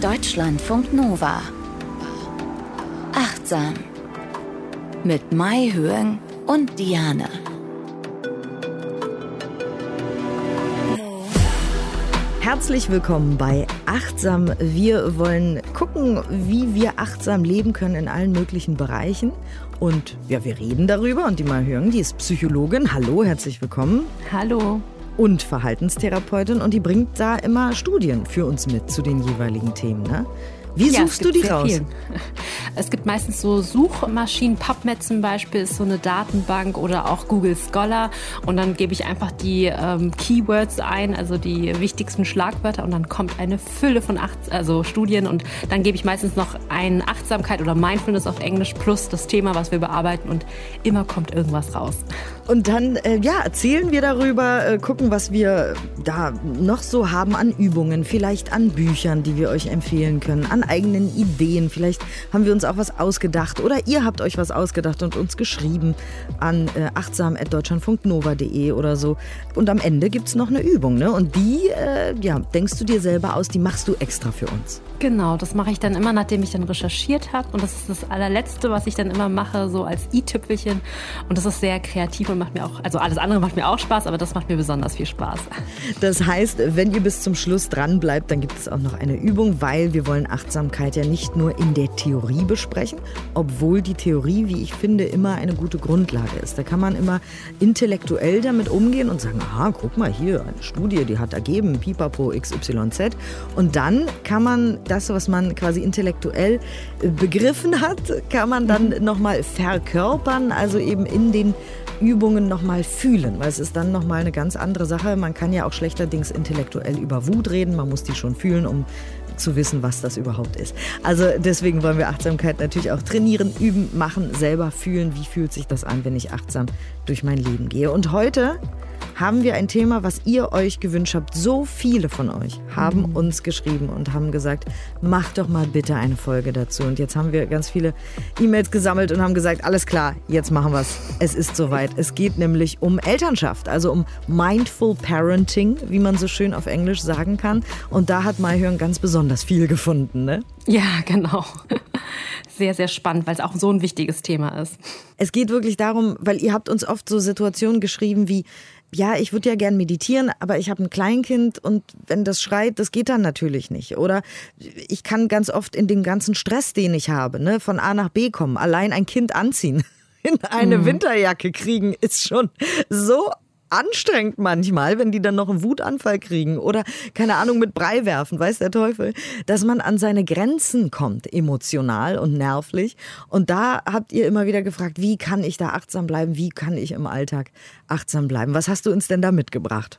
Deutschlandfunk Nova. Achtsam. Mit Mai Höhen und Diane. Herzlich willkommen bei Achtsam. Wir wollen gucken, wie wir achtsam leben können in allen möglichen Bereichen. Und ja, wir reden darüber und die mal hören, die ist Psychologin. Hallo, herzlich willkommen. Hallo und Verhaltenstherapeutin und die bringt da immer Studien für uns mit zu den jeweiligen Themen. Ne? Wie ja, suchst du die raus? Viel. Es gibt meistens so Suchmaschinen, PubMed zum Beispiel ist so eine Datenbank oder auch Google Scholar und dann gebe ich einfach die ähm, Keywords ein, also die wichtigsten Schlagwörter und dann kommt eine Fülle von acht, also Studien und dann gebe ich meistens noch ein Achtsamkeit oder Mindfulness auf Englisch plus das Thema, was wir bearbeiten und immer kommt irgendwas raus. Und dann äh, ja, erzählen wir darüber, äh, gucken, was wir da noch so haben an Übungen, vielleicht an Büchern, die wir euch empfehlen können, an eigenen Ideen. Vielleicht haben wir uns auch was ausgedacht oder ihr habt euch was ausgedacht und uns geschrieben an äh, achtsam.deutschlandfunknova.de oder so. Und am Ende gibt es noch eine Übung, ne? Und die, äh, ja, denkst du dir selber aus, die machst du extra für uns. Genau, das mache ich dann immer, nachdem ich dann recherchiert habe. Und das ist das allerletzte, was ich dann immer mache, so als i-Tüpfelchen. Und das ist sehr kreativ und macht mir auch, also alles andere macht mir auch Spaß, aber das macht mir besonders viel Spaß. Das heißt, wenn ihr bis zum Schluss dran bleibt, dann gibt es auch noch eine Übung, weil wir wollen Achtsamkeit ja nicht nur in der Theorie besprechen, obwohl die Theorie, wie ich finde, immer eine gute Grundlage ist. Da kann man immer intellektuell damit umgehen und sagen, aha, guck mal hier, eine Studie, die hat ergeben, Pipapo XYZ. Und dann kann man das, was man quasi intellektuell äh, begriffen hat, kann man dann mhm. nochmal verkörpern, also eben in den Übungen nochmal fühlen, weil es ist dann nochmal eine ganz andere Sache. Man kann ja auch schlechterdings intellektuell über Wut reden, man muss die schon fühlen, um zu wissen, was das überhaupt ist. Also deswegen wollen wir Achtsamkeit natürlich auch trainieren, üben, machen, selber fühlen, wie fühlt sich das an, wenn ich achtsam durch mein Leben gehe. Und heute haben wir ein Thema, was ihr euch gewünscht habt. So viele von euch haben mhm. uns geschrieben und haben gesagt, macht doch mal bitte eine Folge dazu. Und jetzt haben wir ganz viele E-Mails gesammelt und haben gesagt, alles klar, jetzt machen wir es. Es ist soweit. Es geht nämlich um Elternschaft, also um Mindful Parenting, wie man so schön auf Englisch sagen kann. Und da hat Maihörn ganz besonders viel gefunden, ne? Ja, genau. Sehr, sehr spannend, weil es auch so ein wichtiges Thema ist. Es geht wirklich darum, weil ihr habt uns oft so Situationen geschrieben wie, ja, ich würde ja gern meditieren, aber ich habe ein Kleinkind und wenn das schreit, das geht dann natürlich nicht. Oder ich kann ganz oft in dem ganzen Stress, den ich habe, ne, von A nach B kommen, allein ein Kind anziehen, in eine mhm. Winterjacke kriegen, ist schon so anstrengend manchmal, wenn die dann noch einen Wutanfall kriegen oder keine Ahnung mit Brei werfen, weiß der Teufel, dass man an seine Grenzen kommt, emotional und nervlich. Und da habt ihr immer wieder gefragt, wie kann ich da achtsam bleiben? Wie kann ich im Alltag achtsam bleiben? Was hast du uns denn da mitgebracht?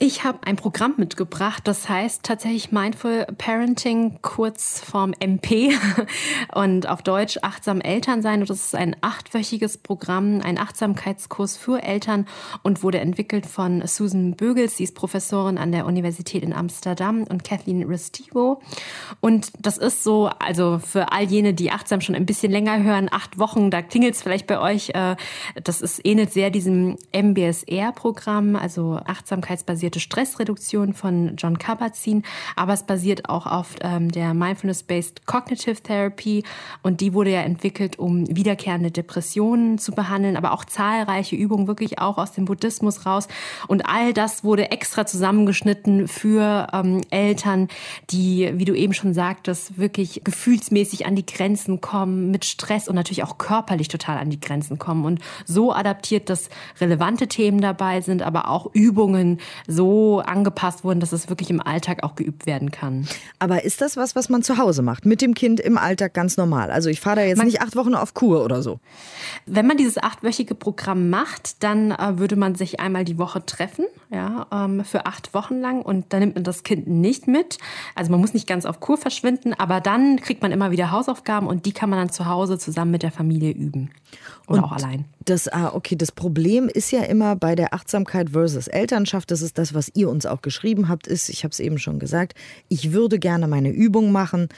Ich habe ein Programm mitgebracht, das heißt tatsächlich Mindful Parenting, kurz vom MP und auf Deutsch achtsam Eltern sein. Und das ist ein achtwöchiges Programm, ein Achtsamkeitskurs für Eltern und wurde entwickelt von Susan Bögels, sie ist Professorin an der Universität in Amsterdam und Kathleen Restivo. Und das ist so, also für all jene, die achtsam schon ein bisschen länger hören, acht Wochen, da klingelt es vielleicht bei euch, äh, das ist ähnelt sehr diesem MBSR-Programm, also achtsamkeitsbasiert basierte Stressreduktion von John Kabat-Zinn, aber es basiert auch auf ähm, der Mindfulness-Based Cognitive Therapy und die wurde ja entwickelt, um wiederkehrende Depressionen zu behandeln, aber auch zahlreiche Übungen wirklich auch aus dem Buddhismus raus. Und all das wurde extra zusammengeschnitten für ähm, Eltern, die, wie du eben schon sagtest, wirklich gefühlsmäßig an die Grenzen kommen, mit Stress und natürlich auch körperlich total an die Grenzen kommen und so adaptiert, dass relevante Themen dabei sind, aber auch Übungen so angepasst wurden, dass es wirklich im Alltag auch geübt werden kann. Aber ist das was, was man zu Hause macht, mit dem Kind im Alltag ganz normal? Also ich fahre da jetzt man, nicht acht Wochen auf Kur oder so. Wenn man dieses achtwöchige Programm macht, dann äh, würde man sich einmal die Woche treffen, ja, ähm, für acht Wochen lang und dann nimmt man das Kind nicht mit. Also man muss nicht ganz auf Kur verschwinden, aber dann kriegt man immer wieder Hausaufgaben und die kann man dann zu Hause zusammen mit der Familie üben. Oder und auch allein. Das, ah, okay, das Problem ist ja immer bei der Achtsamkeit versus Elternschaft, das ist das, was ihr uns auch geschrieben habt, ist, ich habe es eben schon gesagt, ich würde gerne meine Übung machen,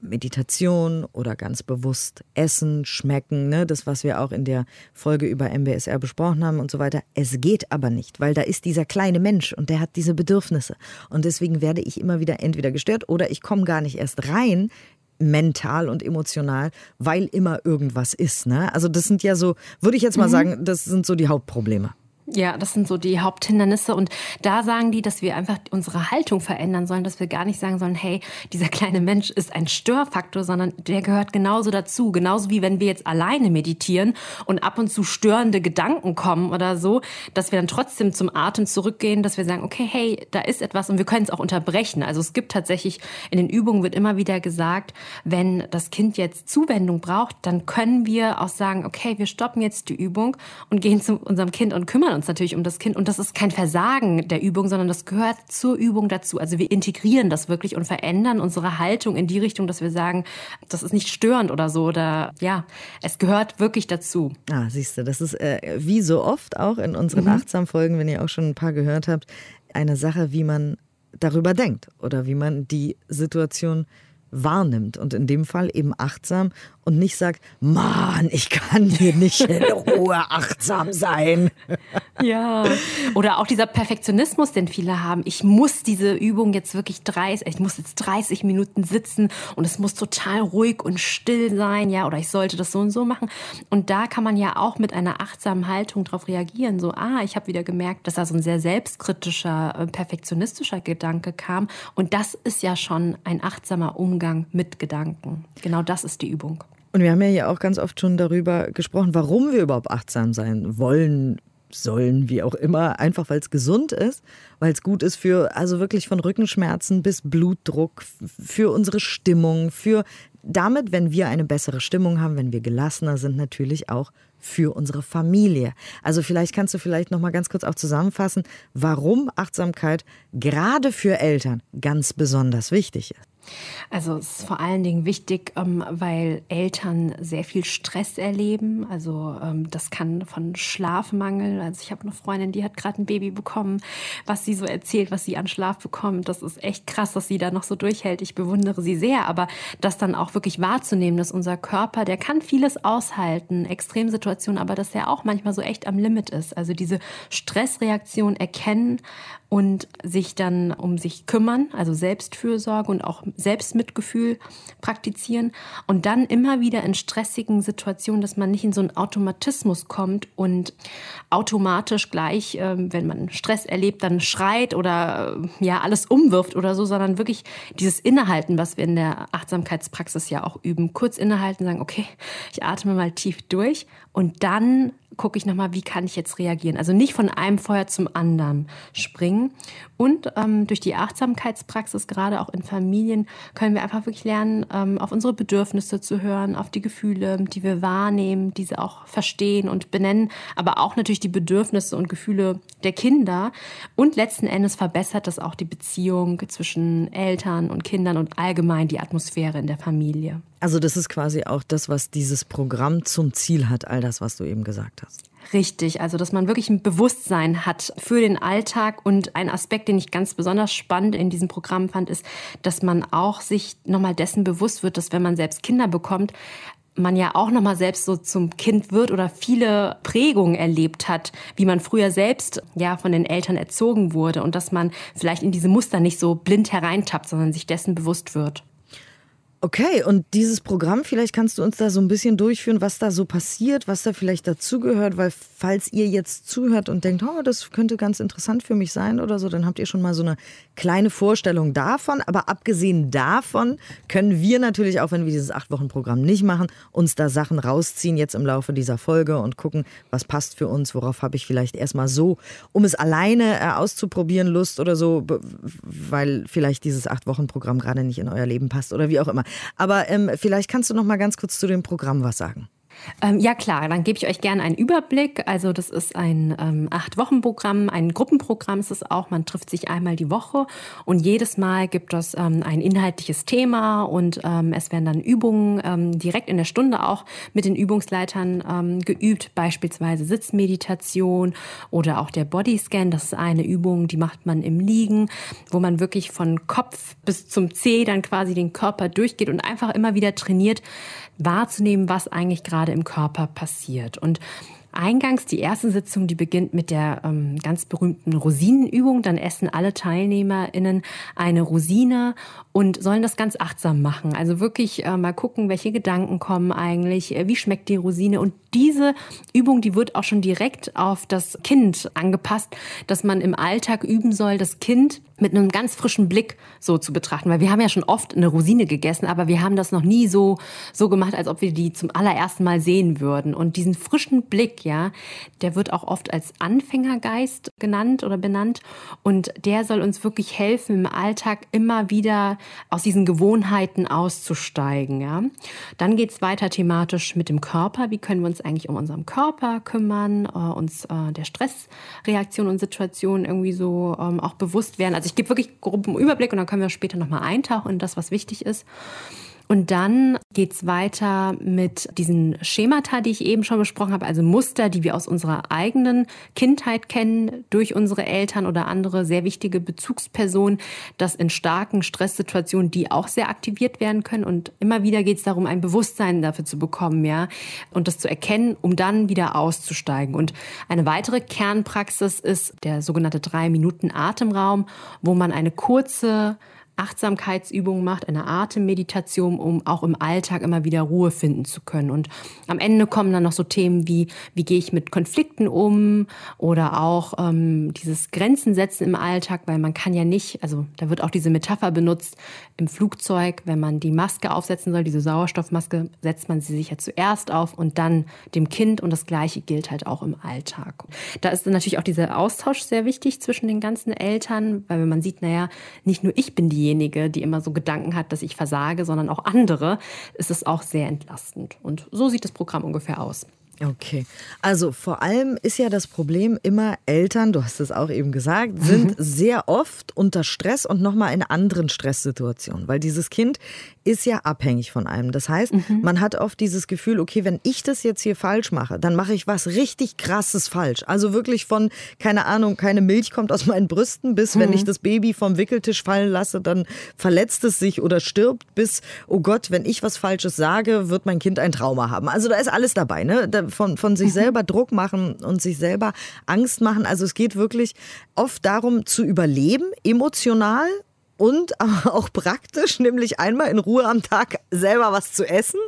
Meditation oder ganz bewusst essen, schmecken, ne? das, was wir auch in der Folge über MBSR besprochen haben und so weiter. Es geht aber nicht, weil da ist dieser kleine Mensch und der hat diese Bedürfnisse. Und deswegen werde ich immer wieder entweder gestört oder ich komme gar nicht erst rein mental und emotional, weil immer irgendwas ist. Ne? Also das sind ja so, würde ich jetzt mal mhm. sagen, das sind so die Hauptprobleme. Ja, das sind so die Haupthindernisse. Und da sagen die, dass wir einfach unsere Haltung verändern sollen, dass wir gar nicht sagen sollen, hey, dieser kleine Mensch ist ein Störfaktor, sondern der gehört genauso dazu. Genauso wie wenn wir jetzt alleine meditieren und ab und zu störende Gedanken kommen oder so, dass wir dann trotzdem zum Atem zurückgehen, dass wir sagen, okay, hey, da ist etwas und wir können es auch unterbrechen. Also es gibt tatsächlich, in den Übungen wird immer wieder gesagt, wenn das Kind jetzt Zuwendung braucht, dann können wir auch sagen, okay, wir stoppen jetzt die Übung und gehen zu unserem Kind und kümmern uns natürlich um das Kind. Und das ist kein Versagen der Übung, sondern das gehört zur Übung dazu. Also wir integrieren das wirklich und verändern unsere Haltung in die Richtung, dass wir sagen, das ist nicht störend oder so. Oder ja, es gehört wirklich dazu. Ah, siehst du, das ist äh, wie so oft auch in unseren mhm. Achtsam-Folgen, wenn ihr auch schon ein paar gehört habt, eine Sache, wie man darüber denkt oder wie man die Situation wahrnimmt und in dem Fall eben achtsam und nicht sagt, Mann, ich kann hier nicht in Ruhe achtsam sein. Ja. Oder auch dieser Perfektionismus, den viele haben. Ich muss diese Übung jetzt wirklich 30, ich muss jetzt 30 Minuten sitzen und es muss total ruhig und still sein, ja, oder ich sollte das so und so machen. Und da kann man ja auch mit einer achtsamen Haltung darauf reagieren. So, ah, ich habe wieder gemerkt, dass da so ein sehr selbstkritischer, äh, perfektionistischer Gedanke kam. Und das ist ja schon ein achtsamer Umgang mit Gedanken. Genau das ist die Übung. Und wir haben ja hier auch ganz oft schon darüber gesprochen, warum wir überhaupt achtsam sein wollen, sollen, wie auch immer, einfach weil es gesund ist, weil es gut ist für, also wirklich von Rückenschmerzen bis Blutdruck, für unsere Stimmung, für damit, wenn wir eine bessere Stimmung haben, wenn wir gelassener sind, natürlich auch für unsere Familie. Also vielleicht kannst du vielleicht noch mal ganz kurz auch zusammenfassen, warum Achtsamkeit gerade für Eltern ganz besonders wichtig ist. Also es ist vor allen Dingen wichtig, ähm, weil Eltern sehr viel Stress erleben. Also ähm, das kann von Schlafmangel. Also ich habe eine Freundin, die hat gerade ein Baby bekommen, was sie so erzählt, was sie an Schlaf bekommt. Das ist echt krass, dass sie da noch so durchhält. Ich bewundere sie sehr. Aber das dann auch wirklich wahrzunehmen, dass unser Körper, der kann vieles aushalten, Extremsituationen, aber dass er auch manchmal so echt am Limit ist. Also diese Stressreaktion erkennen und sich dann um sich kümmern, also Selbstfürsorge und auch Selbstmitgefühl praktizieren und dann immer wieder in stressigen Situationen, dass man nicht in so einen Automatismus kommt und automatisch gleich, ähm, wenn man Stress erlebt, dann schreit oder äh, ja alles umwirft oder so, sondern wirklich dieses Innehalten, was wir in der Achtsamkeitspraxis ja auch üben, kurz innehalten, sagen, okay, ich atme mal tief durch und dann gucke ich nochmal, wie kann ich jetzt reagieren. Also nicht von einem Feuer zum anderen springen. Und ähm, durch die Achtsamkeitspraxis, gerade auch in Familien, können wir einfach wirklich lernen, ähm, auf unsere Bedürfnisse zu hören, auf die Gefühle, die wir wahrnehmen, diese auch verstehen und benennen, aber auch natürlich die Bedürfnisse und Gefühle der Kinder. Und letzten Endes verbessert das auch die Beziehung zwischen Eltern und Kindern und allgemein die Atmosphäre in der Familie. Also das ist quasi auch das, was dieses Programm zum Ziel hat, all das, was du eben gesagt hast. Richtig, also dass man wirklich ein Bewusstsein hat für den Alltag und ein Aspekt, den ich ganz besonders spannend in diesem Programm fand, ist, dass man auch sich nochmal dessen bewusst wird, dass wenn man selbst Kinder bekommt, man ja auch nochmal selbst so zum Kind wird oder viele Prägungen erlebt hat, wie man früher selbst ja von den Eltern erzogen wurde und dass man vielleicht in diese Muster nicht so blind hereintappt, sondern sich dessen bewusst wird. Okay, und dieses Programm, vielleicht kannst du uns da so ein bisschen durchführen, was da so passiert, was da vielleicht dazugehört, weil falls ihr jetzt zuhört und denkt, oh, das könnte ganz interessant für mich sein oder so, dann habt ihr schon mal so eine kleine Vorstellung davon. Aber abgesehen davon können wir natürlich, auch wenn wir dieses Acht-Wochen-Programm nicht machen, uns da Sachen rausziehen jetzt im Laufe dieser Folge und gucken, was passt für uns, worauf habe ich vielleicht erstmal so, um es alleine äh, auszuprobieren, Lust oder so, weil vielleicht dieses Acht-Wochen-Programm gerade nicht in euer Leben passt oder wie auch immer. Aber ähm, vielleicht kannst du noch mal ganz kurz zu dem Programm was sagen. Ähm, ja klar, dann gebe ich euch gerne einen Überblick. Also das ist ein ähm, Acht-Wochen-Programm, ein Gruppenprogramm ist es auch. Man trifft sich einmal die Woche und jedes Mal gibt es ähm, ein inhaltliches Thema und ähm, es werden dann Übungen ähm, direkt in der Stunde auch mit den Übungsleitern ähm, geübt, beispielsweise Sitzmeditation oder auch der Bodyscan. Das ist eine Übung, die macht man im Liegen, wo man wirklich von Kopf bis zum Zeh dann quasi den Körper durchgeht und einfach immer wieder trainiert, wahrzunehmen, was eigentlich gerade im Körper passiert. Und Eingangs die erste Sitzung, die beginnt mit der ähm, ganz berühmten Rosinenübung. Dann essen alle TeilnehmerInnen eine Rosine und sollen das ganz achtsam machen. Also wirklich äh, mal gucken, welche Gedanken kommen eigentlich, äh, wie schmeckt die Rosine. Und diese Übung, die wird auch schon direkt auf das Kind angepasst, dass man im Alltag üben soll, das Kind mit einem ganz frischen Blick so zu betrachten. Weil wir haben ja schon oft eine Rosine gegessen, aber wir haben das noch nie so, so gemacht, als ob wir die zum allerersten Mal sehen würden. Und diesen frischen Blick, ja, der wird auch oft als Anfängergeist genannt oder benannt. Und der soll uns wirklich helfen, im Alltag immer wieder aus diesen Gewohnheiten auszusteigen, ja. Dann geht's weiter thematisch mit dem Körper. Wie können wir uns eigentlich um unseren Körper kümmern, äh, uns äh, der Stressreaktion und Situation irgendwie so ähm, auch bewusst werden. Also ich gebe wirklich groben Überblick und dann können wir später nochmal eintauchen in das, was wichtig ist. Und dann geht's weiter mit diesen Schemata, die ich eben schon besprochen habe, also Muster, die wir aus unserer eigenen Kindheit kennen, durch unsere Eltern oder andere sehr wichtige Bezugspersonen, dass in starken Stresssituationen die auch sehr aktiviert werden können. Und immer wieder geht's darum, ein Bewusstsein dafür zu bekommen, ja, und das zu erkennen, um dann wieder auszusteigen. Und eine weitere Kernpraxis ist der sogenannte drei Minuten Atemraum, wo man eine kurze Achtsamkeitsübungen macht, eine Atemmeditation, um auch im Alltag immer wieder Ruhe finden zu können. Und am Ende kommen dann noch so Themen wie, wie gehe ich mit Konflikten um oder auch ähm, dieses Grenzen setzen im Alltag, weil man kann ja nicht, also da wird auch diese Metapher benutzt, im Flugzeug, wenn man die Maske aufsetzen soll, diese Sauerstoffmaske, setzt man sie sich ja zuerst auf und dann dem Kind und das Gleiche gilt halt auch im Alltag. Da ist natürlich auch dieser Austausch sehr wichtig zwischen den ganzen Eltern, weil wenn man sieht, naja, nicht nur ich bin die diejenige, die immer so Gedanken hat, dass ich versage, sondern auch andere, ist es auch sehr entlastend. Und so sieht das Programm ungefähr aus. Okay, also vor allem ist ja das Problem immer Eltern, du hast es auch eben gesagt, sind sehr oft unter Stress und nochmal in anderen Stresssituationen, weil dieses Kind ist ja abhängig von einem. Das heißt, mhm. man hat oft dieses Gefühl, okay, wenn ich das jetzt hier falsch mache, dann mache ich was richtig krasses falsch. Also wirklich von, keine Ahnung, keine Milch kommt aus meinen Brüsten, bis mhm. wenn ich das Baby vom Wickeltisch fallen lasse, dann verletzt es sich oder stirbt, bis, oh Gott, wenn ich was Falsches sage, wird mein Kind ein Trauma haben. Also da ist alles dabei, ne? Von, von sich mhm. selber Druck machen und sich selber Angst machen. Also es geht wirklich oft darum zu überleben, emotional und aber auch praktisch, nämlich einmal in Ruhe am Tag selber was zu essen,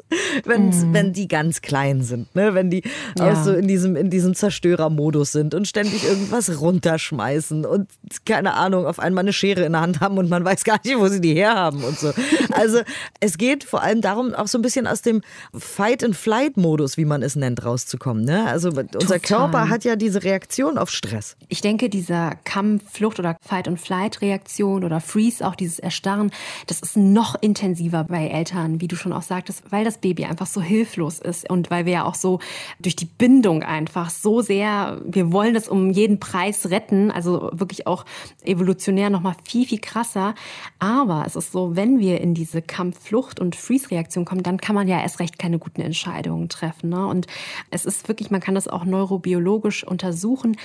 wenn, mm. wenn die ganz klein sind, ne? wenn die ja. auch so in diesem, in diesem Zerstörermodus sind und ständig irgendwas runterschmeißen und keine Ahnung, auf einmal eine Schere in der Hand haben und man weiß gar nicht, wo sie die herhaben und so. Also es geht vor allem darum, auch so ein bisschen aus dem Fight-and-Flight-Modus, wie man es nennt, rauszukommen. Ne? Also Total. unser Körper hat ja diese Reaktion auf Stress. Ich denke, dieser Kampf, Flucht oder Fight-and-Flight-Reaktion oder Freeze siehst, auch dieses Erstarren, das ist noch intensiver bei Eltern, wie du schon auch sagtest, weil das Baby einfach so hilflos ist und weil wir ja auch so durch die Bindung einfach so sehr, wir wollen das um jeden Preis retten, also wirklich auch evolutionär nochmal viel, viel krasser. Aber es ist so, wenn wir in diese Kampf-, Flucht- und Freeze-Reaktion kommen, dann kann man ja erst recht keine guten Entscheidungen treffen. Ne? Und es ist wirklich, man kann das auch neurobiologisch untersuchen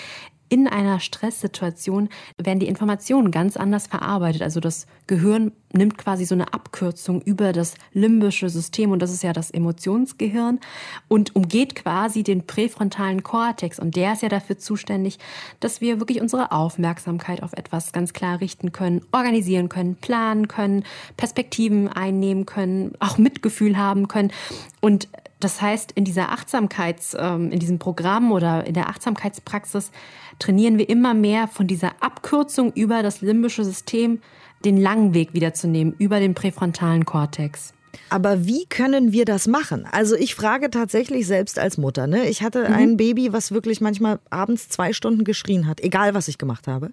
in einer Stresssituation werden die Informationen ganz anders verarbeitet. Also das Gehirn nimmt quasi so eine Abkürzung über das limbische System und das ist ja das Emotionsgehirn und umgeht quasi den präfrontalen Kortex und der ist ja dafür zuständig, dass wir wirklich unsere Aufmerksamkeit auf etwas ganz klar richten können, organisieren können, planen können, Perspektiven einnehmen können, auch Mitgefühl haben können und das heißt, in dieser Achtsamkeits, ähm, in diesem Programm oder in der Achtsamkeitspraxis trainieren wir immer mehr von dieser Abkürzung über das limbische System den langen Weg wiederzunehmen, über den präfrontalen Kortex. Aber wie können wir das machen? Also ich frage tatsächlich selbst als Mutter. Ne? Ich hatte mhm. ein Baby, was wirklich manchmal abends zwei Stunden geschrien hat, egal was ich gemacht habe.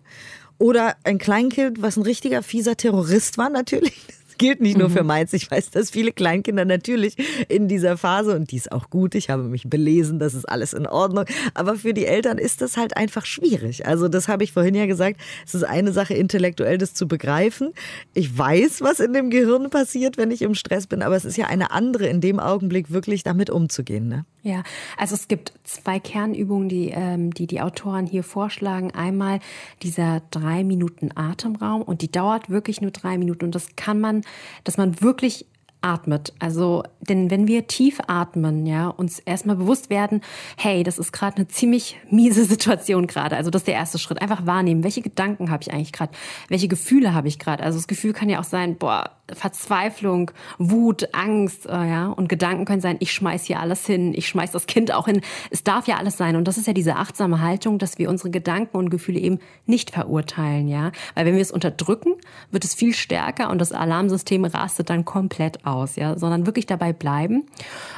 Oder ein Kleinkind, was ein richtiger fieser Terrorist war natürlich gilt nicht nur mhm. für Mainz. Ich weiß, dass viele Kleinkinder natürlich in dieser Phase, und die ist auch gut, ich habe mich belesen, das ist alles in Ordnung. Aber für die Eltern ist das halt einfach schwierig. Also das habe ich vorhin ja gesagt. Es ist eine Sache, intellektuell das zu begreifen. Ich weiß, was in dem Gehirn passiert, wenn ich im Stress bin, aber es ist ja eine andere, in dem Augenblick wirklich damit umzugehen. Ne? Ja, also es gibt zwei Kernübungen, die, ähm, die die Autoren hier vorschlagen. Einmal dieser drei Minuten Atemraum und die dauert wirklich nur drei Minuten und das kann man, dass man wirklich atmet. Also, denn wenn wir tief atmen, ja, uns erstmal bewusst werden, hey, das ist gerade eine ziemlich miese Situation gerade. Also, das ist der erste Schritt. Einfach wahrnehmen, welche Gedanken habe ich eigentlich gerade? Welche Gefühle habe ich gerade? Also, das Gefühl kann ja auch sein, boah, Verzweiflung, Wut, Angst, äh, ja, und Gedanken können sein, ich schmeiß hier alles hin, ich schmeiß das Kind auch hin. Es darf ja alles sein. Und das ist ja diese achtsame Haltung, dass wir unsere Gedanken und Gefühle eben nicht verurteilen, ja. Weil wenn wir es unterdrücken, wird es viel stärker und das Alarmsystem rastet dann komplett aus, ja, sondern wirklich dabei bleiben.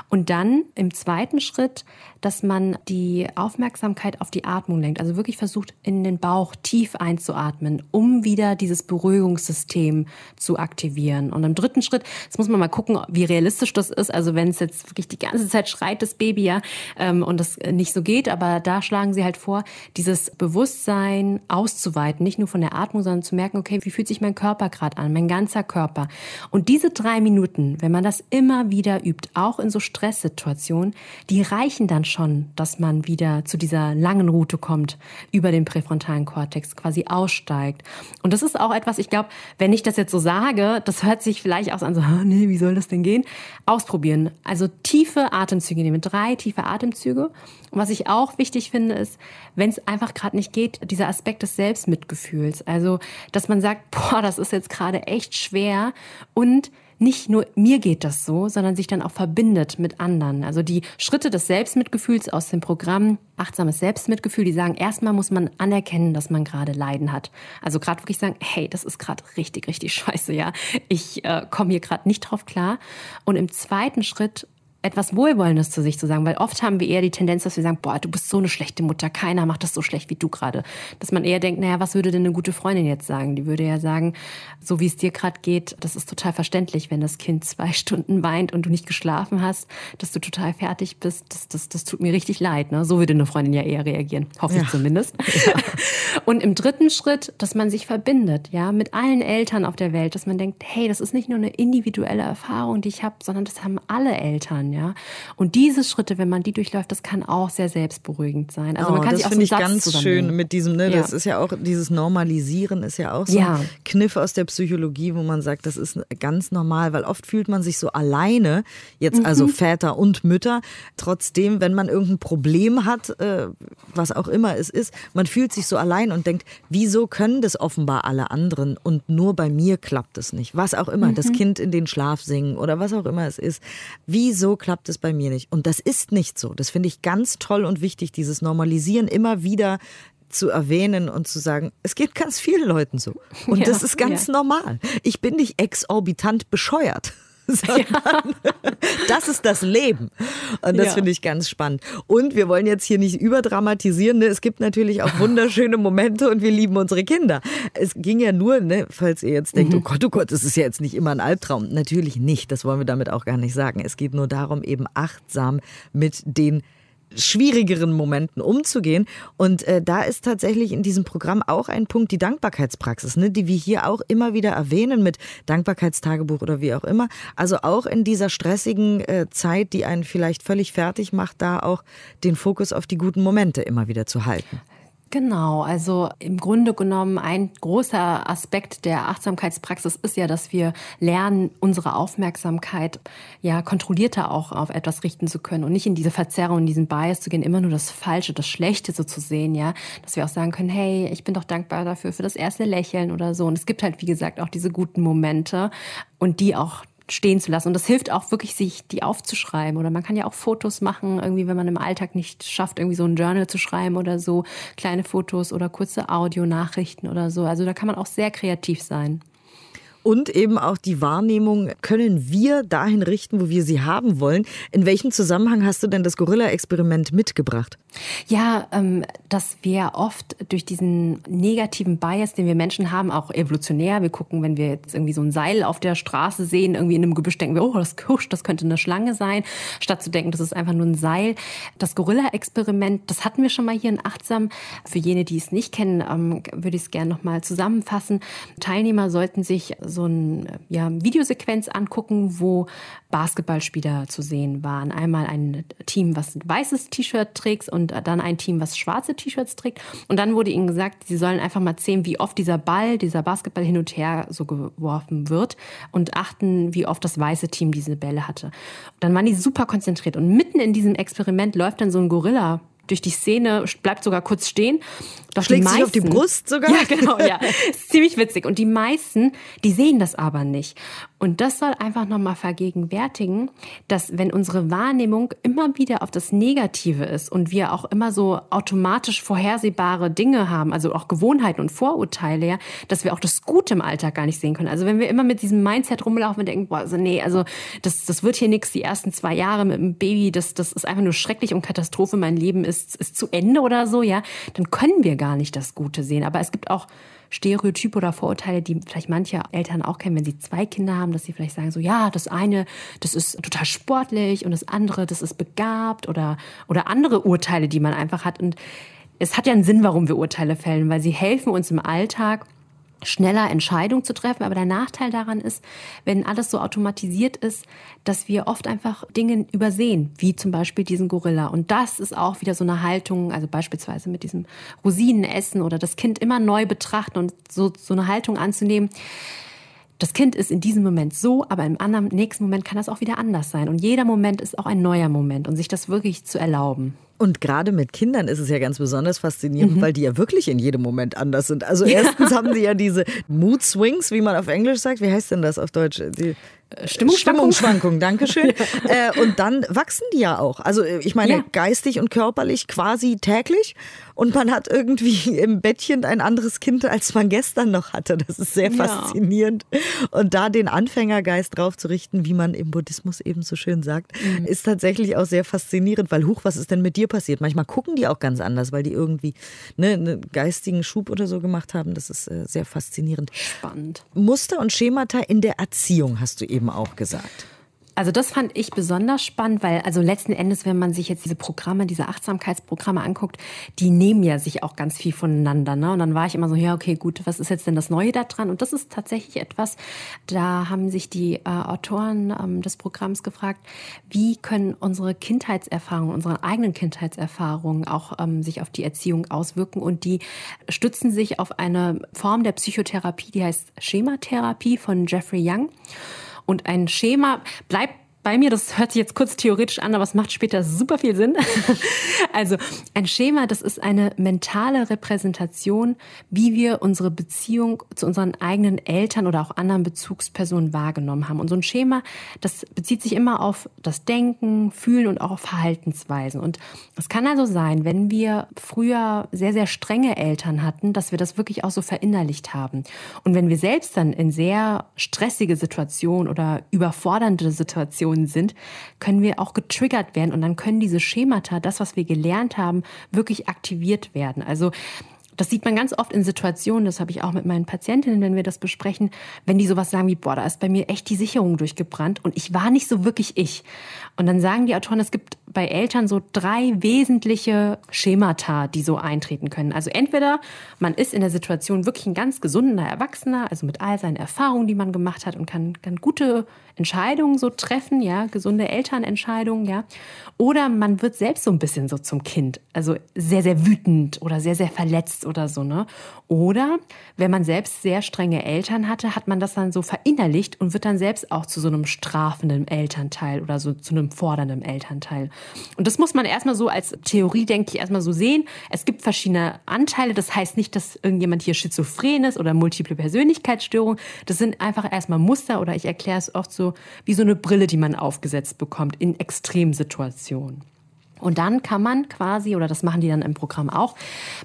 Und dann im zweiten Schritt, dass man die Aufmerksamkeit auf die Atmung lenkt, also wirklich versucht, in den Bauch tief einzuatmen, um wieder dieses Beruhigungssystem zu aktivieren. Und im dritten Schritt, jetzt muss man mal gucken, wie realistisch das ist. Also wenn es jetzt wirklich die ganze Zeit schreit, das Baby ja, ähm, und das nicht so geht, aber da schlagen sie halt vor, dieses Bewusstsein auszuweiten, nicht nur von der Atmung, sondern zu merken, okay, wie fühlt sich mein Körper gerade an, mein ganzer Körper. Und diese drei Minuten, wenn man das immer wieder übt, auch in so Stresssituationen, die reichen dann schon, dass man wieder zu dieser langen Route kommt, über den präfrontalen Kortex quasi aussteigt. Und das ist auch etwas, ich glaube, wenn ich das jetzt so sage, das hört sich vielleicht auch an so, nee, wie soll das denn gehen? Ausprobieren. Also tiefe Atemzüge nehmen, drei tiefe Atemzüge. Und was ich auch wichtig finde, ist, wenn es einfach gerade nicht geht, dieser Aspekt des Selbstmitgefühls. Also, dass man sagt, boah, das ist jetzt gerade echt schwer und nicht nur mir geht das so, sondern sich dann auch verbindet mit anderen. Also die Schritte des Selbstmitgefühls aus dem Programm Achtsames Selbstmitgefühl, die sagen, erstmal muss man anerkennen, dass man gerade Leiden hat. Also gerade wirklich sagen, hey, das ist gerade richtig, richtig scheiße, ja. Ich äh, komme hier gerade nicht drauf klar. Und im zweiten Schritt etwas Wohlwollendes zu sich zu sagen, weil oft haben wir eher die Tendenz, dass wir sagen, boah, du bist so eine schlechte Mutter, keiner macht das so schlecht wie du gerade. Dass man eher denkt, naja, was würde denn eine gute Freundin jetzt sagen? Die würde ja sagen, so wie es dir gerade geht, das ist total verständlich, wenn das Kind zwei Stunden weint und du nicht geschlafen hast, dass du total fertig bist, das, das, das tut mir richtig leid. Ne? So würde eine Freundin ja eher reagieren, hoffe ja. ich zumindest. Ja. Und im dritten Schritt, dass man sich verbindet, ja, mit allen Eltern auf der Welt, dass man denkt, hey, das ist nicht nur eine individuelle Erfahrung, die ich habe, sondern das haben alle Eltern ja. Und diese Schritte, wenn man die durchläuft, das kann auch sehr selbstberuhigend sein. Also man kann oh, sich auch so ich ganz schön mit diesem, ne, ja. das ist ja auch dieses Normalisieren ist ja auch so ja. ein Kniff aus der Psychologie, wo man sagt, das ist ganz normal, weil oft fühlt man sich so alleine, jetzt mhm. also Väter und Mütter, trotzdem, wenn man irgendein Problem hat, äh, was auch immer es ist, man fühlt sich so allein und denkt, wieso können das offenbar alle anderen und nur bei mir klappt es nicht? Was auch immer, mhm. das Kind in den Schlaf singen oder was auch immer es ist. Wieso klappt es bei mir nicht? Und das ist nicht so. Das finde ich ganz toll und wichtig, dieses Normalisieren immer wieder zu erwähnen und zu sagen, es geht ganz vielen Leuten so. Und ja, das ist ganz ja. normal. Ich bin nicht exorbitant bescheuert. ja. das ist das Leben. Und das ja. finde ich ganz spannend. Und wir wollen jetzt hier nicht überdramatisieren. Ne? Es gibt natürlich auch wunderschöne Momente und wir lieben unsere Kinder. Es ging ja nur, ne, falls ihr jetzt denkt, mhm. oh Gott, oh Gott, das ist ja jetzt nicht immer ein Albtraum. Natürlich nicht. Das wollen wir damit auch gar nicht sagen. Es geht nur darum, eben achtsam mit den schwierigeren Momenten umzugehen. Und äh, da ist tatsächlich in diesem Programm auch ein Punkt die Dankbarkeitspraxis, ne, die wir hier auch immer wieder erwähnen mit Dankbarkeitstagebuch oder wie auch immer. Also auch in dieser stressigen äh, Zeit, die einen vielleicht völlig fertig macht, da auch den Fokus auf die guten Momente immer wieder zu halten. Genau, also im Grunde genommen ein großer Aspekt der Achtsamkeitspraxis ist ja, dass wir lernen, unsere Aufmerksamkeit ja kontrollierter auch auf etwas richten zu können und nicht in diese Verzerrung, in diesen Bias zu gehen, immer nur das Falsche, das Schlechte so zu sehen, ja, dass wir auch sagen können, hey, ich bin doch dankbar dafür für das erste Lächeln oder so. Und es gibt halt wie gesagt auch diese guten Momente und die auch stehen zu lassen. Und das hilft auch wirklich, sich die aufzuschreiben. Oder man kann ja auch Fotos machen, irgendwie, wenn man im Alltag nicht schafft, irgendwie so ein Journal zu schreiben oder so, kleine Fotos oder kurze Audionachrichten oder so. Also da kann man auch sehr kreativ sein. und eben auch die Wahrnehmung können wir dahin richten, wo wir sie haben wollen. In welchem Zusammenhang hast du denn das Gorilla-Experiment mitgebracht? Ja, ähm, dass wir oft durch diesen negativen Bias, den wir Menschen haben, auch evolutionär, wir gucken, wenn wir jetzt irgendwie so ein Seil auf der Straße sehen, irgendwie in einem Gebüsch, denken wir, oh, das Kusch, das könnte eine Schlange sein, statt zu denken, das ist einfach nur ein Seil. Das Gorilla-Experiment, das hatten wir schon mal hier in Achtsam. Für jene, die es nicht kennen, ähm, würde ich es gerne nochmal zusammenfassen. Teilnehmer sollten sich so eine ja, Videosequenz angucken, wo Basketballspieler zu sehen waren. Einmal ein Team, was ein weißes T-Shirt trägt und dann ein Team, was schwarze T-Shirts trägt. Und dann wurde ihnen gesagt, sie sollen einfach mal zählen, wie oft dieser Ball, dieser Basketball hin und her so geworfen wird und achten, wie oft das weiße Team diese Bälle hatte. dann waren die super konzentriert und mitten in diesem Experiment läuft dann so ein Gorilla durch die Szene, bleibt sogar kurz stehen. Doch Schlägt meisten, sich auf die Brust sogar? Ja, genau, ja. ist ziemlich witzig. Und die meisten, die sehen das aber nicht. Und das soll einfach nochmal vergegenwärtigen, dass wenn unsere Wahrnehmung immer wieder auf das Negative ist und wir auch immer so automatisch vorhersehbare Dinge haben, also auch Gewohnheiten und Vorurteile, ja, dass wir auch das Gute im Alltag gar nicht sehen können. Also wenn wir immer mit diesem Mindset rumlaufen und denken, boah, also nee, also das, das wird hier nichts, die ersten zwei Jahre mit dem Baby, das, das ist einfach nur schrecklich und Katastrophe, mein Leben ist, ist zu Ende oder so, ja, dann können wir gar nicht das Gute sehen. Aber es gibt auch Stereotype oder Vorurteile, die vielleicht manche Eltern auch kennen, wenn sie zwei Kinder haben, dass sie vielleicht sagen so, ja, das eine, das ist total sportlich und das andere, das ist begabt oder, oder andere Urteile, die man einfach hat. Und es hat ja einen Sinn, warum wir Urteile fällen, weil sie helfen uns im Alltag, schneller Entscheidungen zu treffen. Aber der Nachteil daran ist, wenn alles so automatisiert ist, dass wir oft einfach Dinge übersehen, wie zum Beispiel diesen Gorilla. Und das ist auch wieder so eine Haltung, also beispielsweise mit diesem Rosinenessen oder das Kind immer neu betrachten und so, so eine Haltung anzunehmen. Das Kind ist in diesem Moment so, aber im anderen nächsten Moment kann das auch wieder anders sein. Und jeder Moment ist auch ein neuer Moment und sich das wirklich zu erlauben. Und gerade mit Kindern ist es ja ganz besonders faszinierend, mhm. weil die ja wirklich in jedem Moment anders sind. Also erstens haben sie ja diese Mood Swings, wie man auf Englisch sagt. Wie heißt denn das auf Deutsch? Die Stimmungsschwankung. Stimmungsschwankung, Dankeschön. äh, und dann wachsen die ja auch. Also äh, ich meine, ja. geistig und körperlich quasi täglich. Und man hat irgendwie im Bettchen ein anderes Kind, als man gestern noch hatte. Das ist sehr ja. faszinierend. Und da den Anfängergeist drauf zu richten, wie man im Buddhismus eben so schön sagt, mhm. ist tatsächlich auch sehr faszinierend. Weil, huch, was ist denn mit dir passiert? Manchmal gucken die auch ganz anders, weil die irgendwie ne, einen geistigen Schub oder so gemacht haben. Das ist äh, sehr faszinierend. Spannend. Muster und Schemata in der Erziehung hast du eben eben auch gesagt. Also das fand ich besonders spannend, weil also letzten Endes, wenn man sich jetzt diese Programme, diese Achtsamkeitsprogramme anguckt, die nehmen ja sich auch ganz viel voneinander. Ne? Und dann war ich immer so, ja, okay, gut, was ist jetzt denn das Neue da dran? Und das ist tatsächlich etwas, da haben sich die äh, Autoren ähm, des Programms gefragt, wie können unsere Kindheitserfahrungen, unsere eigenen Kindheitserfahrungen auch ähm, sich auf die Erziehung auswirken. Und die stützen sich auf eine Form der Psychotherapie, die heißt Schematherapie von Jeffrey Young. Und ein Schema. Bleibt bei mir, das hört sich jetzt kurz theoretisch an, aber es macht später super viel Sinn. also ein Schema, das ist eine mentale Repräsentation, wie wir unsere Beziehung zu unseren eigenen Eltern oder auch anderen Bezugspersonen wahrgenommen haben. Und so ein Schema, das bezieht sich immer auf das Denken, Fühlen und auch auf Verhaltensweisen. Und es kann also sein, wenn wir früher sehr, sehr strenge Eltern hatten, dass wir das wirklich auch so verinnerlicht haben. Und wenn wir selbst dann in sehr stressige Situationen oder überfordernde Situationen Situationen sind, können wir auch getriggert werden und dann können diese Schemata, das, was wir gelernt haben, wirklich aktiviert werden. Also das sieht man ganz oft in Situationen, das habe ich auch mit meinen Patientinnen, wenn wir das besprechen, wenn die sowas sagen wie, boah, da ist bei mir echt die Sicherung durchgebrannt und ich war nicht so wirklich ich. Und dann sagen die Autoren, es gibt bei Eltern so drei wesentliche Schemata, die so eintreten können. Also entweder man ist in der Situation wirklich ein ganz gesunder Erwachsener, also mit all seinen Erfahrungen, die man gemacht hat und kann, kann gute Entscheidungen so treffen, ja, gesunde Elternentscheidungen, ja. Oder man wird selbst so ein bisschen so zum Kind, also sehr, sehr wütend oder sehr, sehr verletzt oder so, ne. Oder wenn man selbst sehr strenge Eltern hatte, hat man das dann so verinnerlicht und wird dann selbst auch zu so einem strafenden Elternteil oder so zu einem fordernden Elternteil. Und das muss man erstmal so als Theorie, denke ich, erstmal so sehen. Es gibt verschiedene Anteile. Das heißt nicht, dass irgendjemand hier schizophren ist oder multiple Persönlichkeitsstörung. Das sind einfach erstmal Muster oder ich erkläre es oft so wie so eine Brille, die man aufgesetzt bekommt in Extremsituationen. Und dann kann man quasi, oder das machen die dann im Programm auch,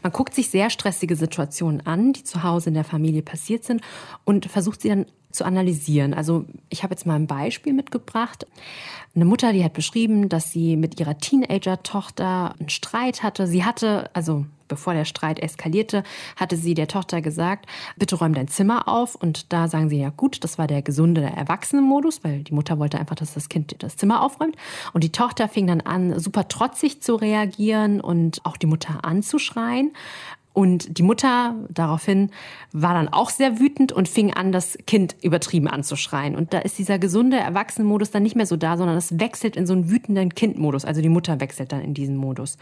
man guckt sich sehr stressige Situationen an, die zu Hause in der Familie passiert sind und versucht sie dann zu analysieren. Also ich habe jetzt mal ein Beispiel mitgebracht. Eine Mutter, die hat beschrieben, dass sie mit ihrer Teenager-Tochter einen Streit hatte. Sie hatte, also bevor der Streit eskalierte, hatte sie der Tochter gesagt, bitte räum dein Zimmer auf. Und da sagen sie, ja gut, das war der gesunde Erwachsenenmodus, weil die Mutter wollte einfach, dass das Kind das Zimmer aufräumt. Und die Tochter fing dann an, super trotzig zu reagieren und auch die Mutter anzuschreien. Und die Mutter daraufhin war dann auch sehr wütend und fing an, das Kind übertrieben anzuschreien. Und da ist dieser gesunde Erwachsenenmodus dann nicht mehr so da, sondern es wechselt in so einen wütenden Kindmodus. Also die Mutter wechselt dann in diesen Modus.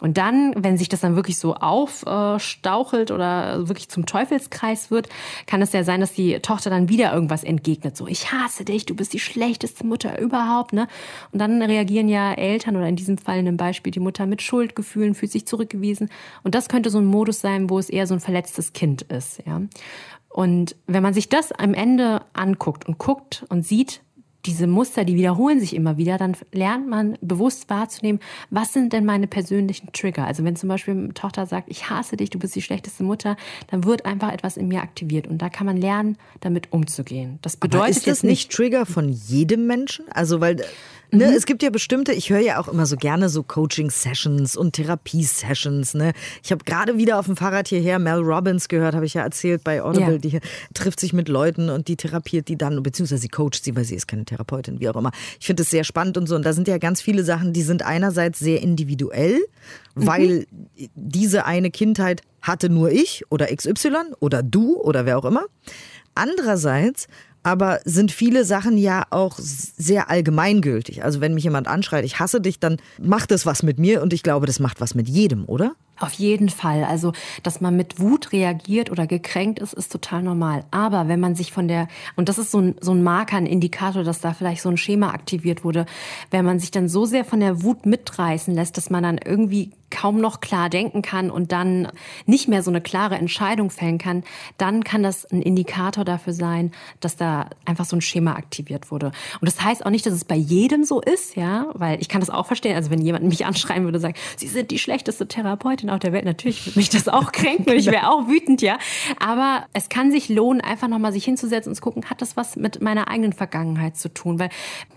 Und dann, wenn sich das dann wirklich so aufstauchelt oder wirklich zum Teufelskreis wird, kann es ja sein, dass die Tochter dann wieder irgendwas entgegnet. So, ich hasse dich, du bist die schlechteste Mutter überhaupt. Ne? Und dann reagieren ja Eltern oder in diesem Fall in dem Beispiel die Mutter mit Schuldgefühlen, fühlt sich zurückgewiesen. Und das könnte so ein Modus Modus sein, wo es eher so ein verletztes Kind ist. Ja? Und wenn man sich das am Ende anguckt und guckt und sieht, diese Muster, die wiederholen sich immer wieder, dann lernt man bewusst wahrzunehmen, was sind denn meine persönlichen Trigger. Also wenn zum Beispiel eine Tochter sagt, ich hasse dich, du bist die schlechteste Mutter, dann wird einfach etwas in mir aktiviert und da kann man lernen, damit umzugehen. Das bedeutet Aber ist das nicht Trigger von jedem Menschen? Also weil Ne, mhm. Es gibt ja bestimmte, ich höre ja auch immer so gerne so Coaching-Sessions und Therapie-Sessions. Ne? Ich habe gerade wieder auf dem Fahrrad hierher Mel Robbins gehört, habe ich ja erzählt bei Audible. Ja. Die trifft sich mit Leuten und die therapiert die dann, beziehungsweise sie coacht sie, weil sie ist keine Therapeutin, wie auch immer. Ich finde es sehr spannend und so. Und da sind ja ganz viele Sachen, die sind einerseits sehr individuell, mhm. weil diese eine Kindheit hatte nur ich oder XY oder du oder wer auch immer. Andererseits aber sind viele Sachen ja auch sehr allgemeingültig. Also wenn mich jemand anschreit, ich hasse dich, dann macht das was mit mir und ich glaube, das macht was mit jedem, oder? Auf jeden Fall. Also, dass man mit Wut reagiert oder gekränkt ist, ist total normal. Aber wenn man sich von der, und das ist so ein, so ein Marker, ein Indikator, dass da vielleicht so ein Schema aktiviert wurde, wenn man sich dann so sehr von der Wut mitreißen lässt, dass man dann irgendwie kaum noch klar denken kann und dann nicht mehr so eine klare Entscheidung fällen kann, dann kann das ein Indikator dafür sein, dass da einfach so ein Schema aktiviert wurde. Und das heißt auch nicht, dass es bei jedem so ist, ja, weil ich kann das auch verstehen. Also wenn jemand mich anschreien würde, sagen, Sie sind die schlechteste Therapeutin auf der Welt, natürlich würde mich das auch kränken und ich wäre auch wütend, ja. Aber es kann sich lohnen, einfach nochmal sich hinzusetzen und zu gucken, hat das was mit meiner eigenen Vergangenheit zu tun? Weil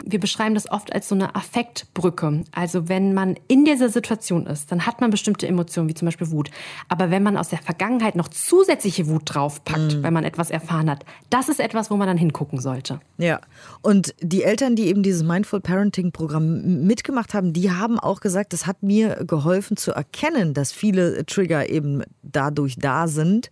wir beschreiben das oft als so eine Affektbrücke. Also wenn man in dieser Situation ist, dann hat man bestimmte Emotionen, wie zum Beispiel Wut. Aber wenn man aus der Vergangenheit noch zusätzliche Wut draufpackt, mhm. wenn man etwas erfahren hat, das ist etwas, wo man dann hingucken sollte. Ja. Und die Eltern, die eben dieses Mindful Parenting Programm mitgemacht haben, die haben auch gesagt, das hat mir geholfen zu erkennen, dass viele Trigger eben dadurch da sind,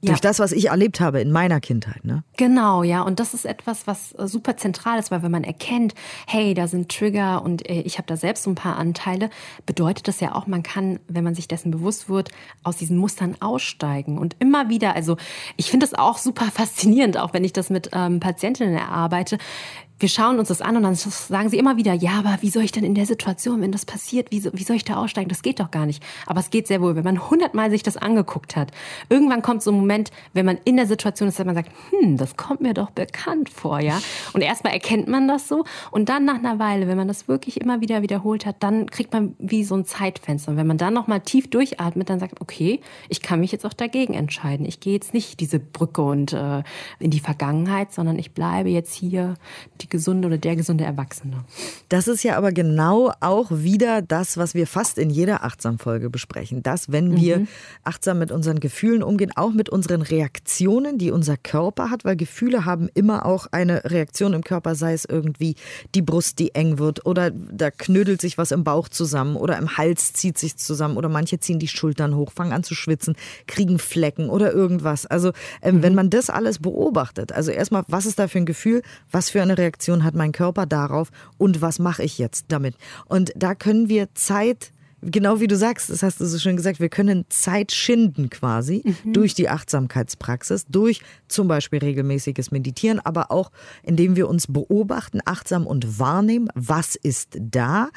ja. Durch das, was ich erlebt habe in meiner Kindheit, ne? Genau, ja. Und das ist etwas, was äh, super zentral ist, weil wenn man erkennt, hey, da sind Trigger und äh, ich habe da selbst so ein paar Anteile, bedeutet das ja auch, man kann, wenn man sich dessen bewusst wird, aus diesen Mustern aussteigen. Und immer wieder, also ich finde das auch super faszinierend, auch wenn ich das mit ähm, Patientinnen erarbeite, wir schauen uns das an und dann sagen sie immer wieder, ja, aber wie soll ich denn in der Situation, wenn das passiert, wie, wie soll ich da aussteigen? Das geht doch gar nicht. Aber es geht sehr wohl, wenn man hundertmal sich das angeguckt hat. Irgendwann kommt so ein Moment, wenn man in der Situation ist, dass man sagt, hm, das kommt mir doch bekannt vor, ja. Und erstmal erkennt man das so und dann nach einer Weile, wenn man das wirklich immer wieder wiederholt hat, dann kriegt man wie so ein Zeitfenster. Und wenn man dann nochmal tief durchatmet, dann sagt, okay, ich kann mich jetzt auch dagegen entscheiden. Ich gehe jetzt nicht diese Brücke und äh, in die Vergangenheit, sondern ich bleibe jetzt hier die die gesunde oder der gesunde Erwachsene. Das ist ja aber genau auch wieder das, was wir fast in jeder Achtsam-Folge besprechen. Dass, wenn wir mhm. achtsam mit unseren Gefühlen umgehen, auch mit unseren Reaktionen, die unser Körper hat, weil Gefühle haben immer auch eine Reaktion im Körper, sei es irgendwie die Brust, die eng wird oder da knödelt sich was im Bauch zusammen oder im Hals zieht sich zusammen oder manche ziehen die Schultern hoch, fangen an zu schwitzen, kriegen Flecken oder irgendwas. Also ähm, mhm. wenn man das alles beobachtet, also erstmal, was ist da für ein Gefühl, was für eine Reaktion Reaktion hat mein Körper darauf und was mache ich jetzt damit? Und da können wir Zeit Genau wie du sagst, das hast du so schön gesagt, wir können Zeit schinden quasi mhm. durch die Achtsamkeitspraxis, durch zum Beispiel regelmäßiges Meditieren, aber auch indem wir uns beobachten, achtsam und wahrnehmen, was ist da,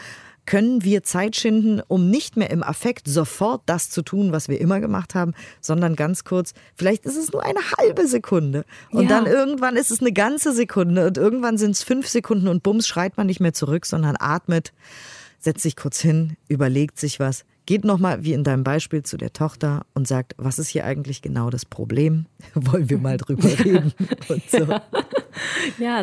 können wir Zeit schinden, um nicht mehr im Affekt sofort das zu tun, was wir immer gemacht haben, sondern ganz kurz, vielleicht ist es nur eine halbe Sekunde und ja. dann irgendwann ist es eine ganze Sekunde und irgendwann sind es fünf Sekunden und bums schreit man nicht mehr zurück, sondern atmet, setzt sich kurz hin, überlegt sich was, geht nochmal, wie in deinem Beispiel, zu der Tochter und sagt, was ist hier eigentlich genau das Problem? Wollen wir mal drüber reden? Und so. Ja,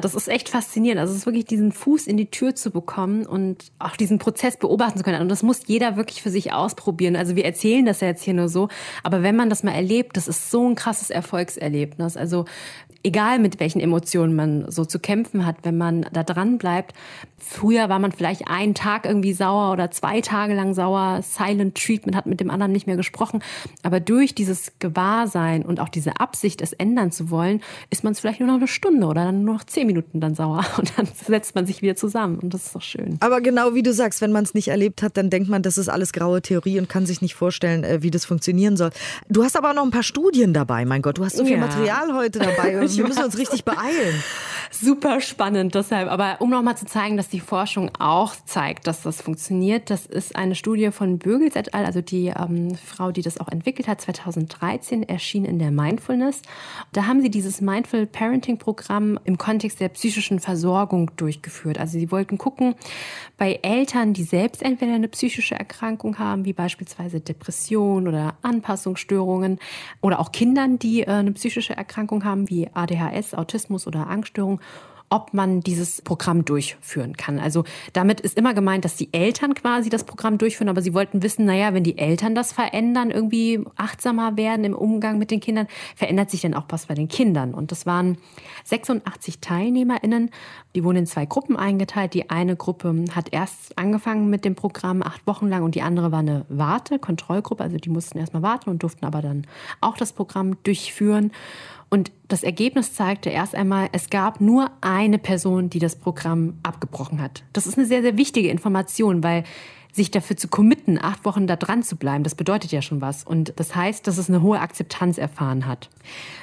das ist echt faszinierend. Also es ist wirklich diesen Fuß in die Tür zu bekommen und auch diesen Prozess beobachten zu können. Und das muss jeder wirklich für sich ausprobieren. Also wir erzählen das ja jetzt hier nur so, aber wenn man das mal erlebt, das ist so ein krasses Erfolgserlebnis. Also egal mit welchen Emotionen man so zu kämpfen hat, wenn man da dran bleibt. Früher war man vielleicht einen Tag irgendwie sauer oder zwei Tage lang sauer, Silent Treatment, hat mit dem anderen nicht mehr gesprochen. Aber durch dieses Gewahrsein und auch diese Absicht, es ändern zu wollen, ist man es vielleicht nur noch eine Stunde oder dann nur noch zehn Minuten dann sauer und dann setzt man sich wieder zusammen und das ist doch schön. Aber genau wie du sagst, wenn man es nicht erlebt hat, dann denkt man, das ist alles graue Theorie und kann sich nicht vorstellen, äh, wie das funktionieren soll. Du hast aber auch noch ein paar Studien dabei, mein Gott, du hast so viel ja. Material heute dabei. wir müssen uns richtig beeilen. Super spannend deshalb. Aber um nochmal zu zeigen, dass die Forschung auch zeigt, dass das funktioniert, das ist eine Studie von Bögels et al., also die ähm, Frau, die das auch entwickelt hat, 2013 erschien in der Mindfulness. Da haben sie dieses Mindful Parenting Programm im Kontext der psychischen Versorgung durchgeführt. Also sie wollten gucken, bei Eltern, die selbst entweder eine psychische Erkrankung haben, wie beispielsweise Depression oder Anpassungsstörungen, oder auch Kindern, die äh, eine psychische Erkrankung haben, wie ADHS, Autismus oder Angststörung ob man dieses Programm durchführen kann. Also damit ist immer gemeint, dass die Eltern quasi das Programm durchführen, aber sie wollten wissen, naja, wenn die Eltern das verändern, irgendwie achtsamer werden im Umgang mit den Kindern, verändert sich denn auch was bei den Kindern? Und das waren 86 TeilnehmerInnen, die wurden in zwei Gruppen eingeteilt. Die eine Gruppe hat erst angefangen mit dem Programm acht Wochen lang und die andere war eine Warte, Kontrollgruppe. Also die mussten erstmal warten und durften aber dann auch das Programm durchführen. Und das Ergebnis zeigte erst einmal, es gab nur eine Person, die das Programm abgebrochen hat. Das ist eine sehr, sehr wichtige Information, weil sich dafür zu committen, acht Wochen da dran zu bleiben, das bedeutet ja schon was. Und das heißt, dass es eine hohe Akzeptanz erfahren hat.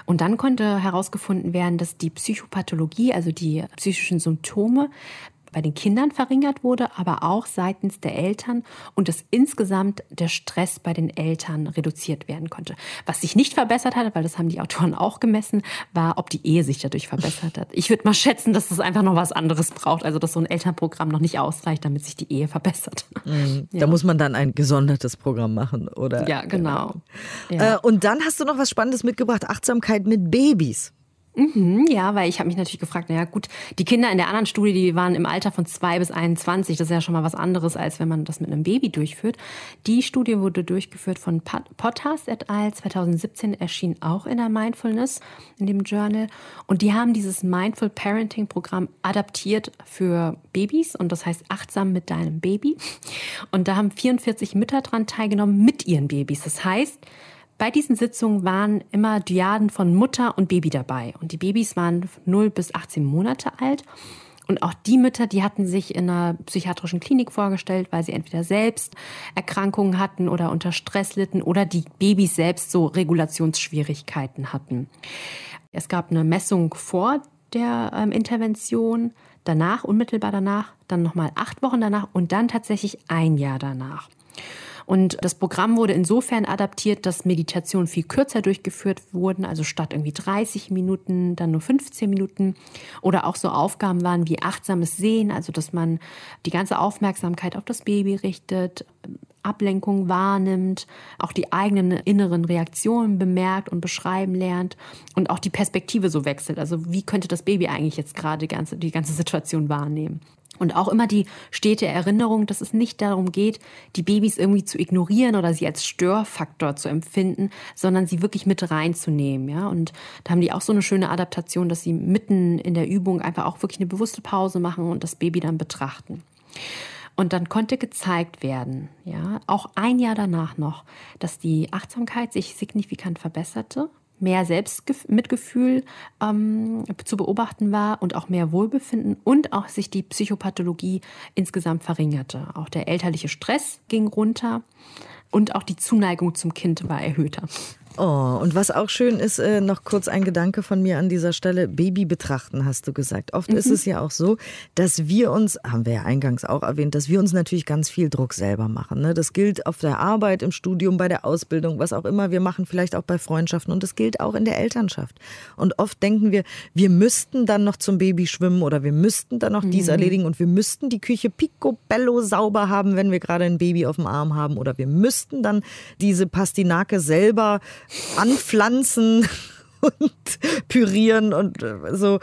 Und dann konnte herausgefunden werden, dass die Psychopathologie, also die psychischen Symptome, bei den Kindern verringert wurde, aber auch seitens der Eltern und dass insgesamt der Stress bei den Eltern reduziert werden konnte. Was sich nicht verbessert hat, weil das haben die Autoren auch gemessen, war, ob die Ehe sich dadurch verbessert hat. Ich würde mal schätzen, dass das einfach noch was anderes braucht, also dass so ein Elternprogramm noch nicht ausreicht, damit sich die Ehe verbessert. Mhm. Da ja. muss man dann ein gesondertes Programm machen, oder? Ja, genau. genau. Ja. Äh, und dann hast du noch was Spannendes mitgebracht, Achtsamkeit mit Babys. Mhm, ja, weil ich habe mich natürlich gefragt, naja gut, die Kinder in der anderen Studie, die waren im Alter von zwei bis 21, das ist ja schon mal was anderes, als wenn man das mit einem Baby durchführt. Die Studie wurde durchgeführt von Potters et al. 2017, erschien auch in der Mindfulness, in dem Journal. Und die haben dieses Mindful Parenting Programm adaptiert für Babys und das heißt achtsam mit deinem Baby. Und da haben 44 Mütter dran teilgenommen mit ihren Babys. Das heißt, bei diesen Sitzungen waren immer Dyaden von Mutter und Baby dabei. Und die Babys waren 0 bis 18 Monate alt. Und auch die Mütter, die hatten sich in einer psychiatrischen Klinik vorgestellt, weil sie entweder selbst Erkrankungen hatten oder unter Stress litten oder die Babys selbst so Regulationsschwierigkeiten hatten. Es gab eine Messung vor der ähm, Intervention, danach, unmittelbar danach, dann nochmal acht Wochen danach und dann tatsächlich ein Jahr danach. Und das Programm wurde insofern adaptiert, dass Meditationen viel kürzer durchgeführt wurden, also statt irgendwie 30 Minuten, dann nur 15 Minuten. Oder auch so Aufgaben waren wie achtsames Sehen, also dass man die ganze Aufmerksamkeit auf das Baby richtet, Ablenkung wahrnimmt, auch die eigenen inneren Reaktionen bemerkt und beschreiben lernt und auch die Perspektive so wechselt. Also wie könnte das Baby eigentlich jetzt gerade die ganze, die ganze Situation wahrnehmen? Und auch immer die stete Erinnerung, dass es nicht darum geht, die Babys irgendwie zu ignorieren oder sie als Störfaktor zu empfinden, sondern sie wirklich mit reinzunehmen. Ja? Und da haben die auch so eine schöne Adaptation, dass sie mitten in der Übung einfach auch wirklich eine bewusste Pause machen und das Baby dann betrachten. Und dann konnte gezeigt werden, ja, auch ein Jahr danach noch, dass die Achtsamkeit sich signifikant verbesserte mehr Selbstmitgefühl ähm, zu beobachten war und auch mehr Wohlbefinden und auch sich die Psychopathologie insgesamt verringerte. Auch der elterliche Stress ging runter und auch die Zuneigung zum Kind war erhöhter. Oh, und was auch schön ist, äh, noch kurz ein Gedanke von mir an dieser Stelle, Baby betrachten, hast du gesagt. Oft mhm. ist es ja auch so, dass wir uns, haben wir ja eingangs auch erwähnt, dass wir uns natürlich ganz viel Druck selber machen. Ne? Das gilt auf der Arbeit, im Studium, bei der Ausbildung, was auch immer wir machen, vielleicht auch bei Freundschaften und das gilt auch in der Elternschaft. Und oft denken wir, wir müssten dann noch zum Baby schwimmen oder wir müssten dann noch mhm. dies erledigen und wir müssten die Küche picobello sauber haben, wenn wir gerade ein Baby auf dem Arm haben oder wir müssten dann diese Pastinake selber anpflanzen und pürieren und so.